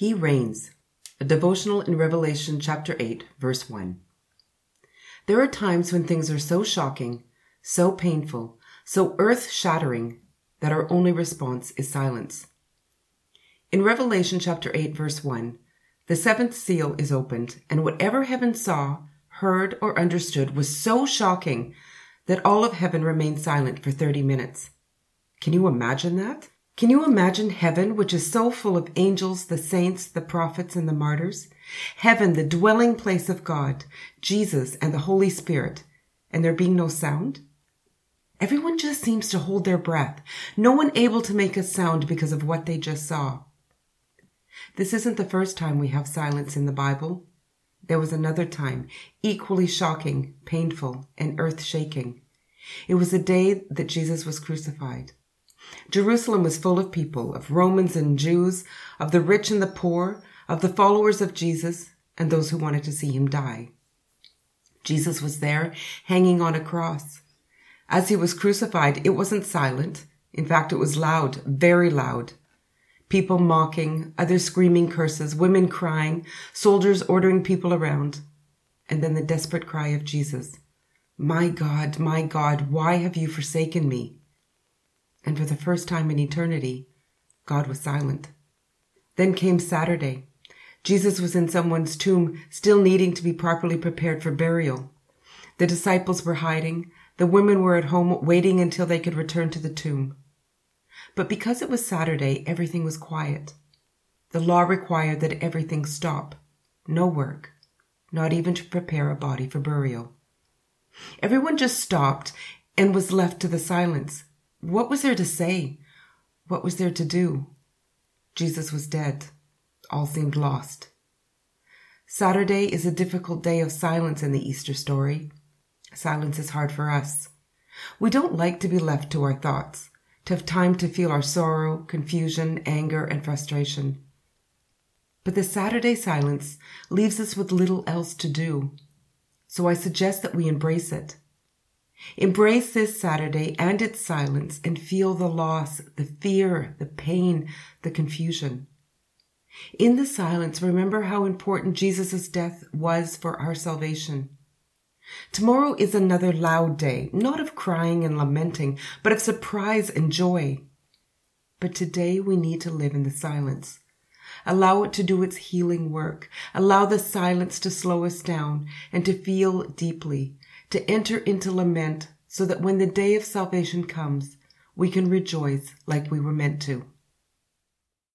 He reigns. A devotional in Revelation chapter 8, verse 1. There are times when things are so shocking, so painful, so earth shattering that our only response is silence. In Revelation chapter 8, verse 1, the seventh seal is opened, and whatever heaven saw, heard, or understood was so shocking that all of heaven remained silent for 30 minutes. Can you imagine that? Can you imagine heaven, which is so full of angels, the saints, the prophets, and the martyrs? Heaven, the dwelling place of God, Jesus, and the Holy Spirit, and there being no sound? Everyone just seems to hold their breath, no one able to make a sound because of what they just saw. This isn't the first time we have silence in the Bible. There was another time, equally shocking, painful, and earth shaking. It was the day that Jesus was crucified. Jerusalem was full of people, of Romans and Jews, of the rich and the poor, of the followers of Jesus, and those who wanted to see him die. Jesus was there, hanging on a cross. As he was crucified, it wasn't silent. In fact, it was loud, very loud. People mocking, others screaming curses, women crying, soldiers ordering people around. And then the desperate cry of Jesus, My God, my God, why have you forsaken me? And for the first time in eternity, God was silent. Then came Saturday. Jesus was in someone's tomb, still needing to be properly prepared for burial. The disciples were hiding. The women were at home waiting until they could return to the tomb. But because it was Saturday, everything was quiet. The law required that everything stop. No work. Not even to prepare a body for burial. Everyone just stopped and was left to the silence. What was there to say? What was there to do? Jesus was dead. All seemed lost. Saturday is a difficult day of silence in the Easter story. Silence is hard for us. We don't like to be left to our thoughts, to have time to feel our sorrow, confusion, anger, and frustration. But the Saturday silence leaves us with little else to do. So I suggest that we embrace it. Embrace this Saturday and its silence and feel the loss, the fear, the pain, the confusion. In the silence, remember how important Jesus' death was for our salvation. Tomorrow is another loud day, not of crying and lamenting, but of surprise and joy. But today we need to live in the silence. Allow it to do its healing work. Allow the silence to slow us down and to feel deeply to enter into lament so that when the day of salvation comes, we can rejoice like we were meant to.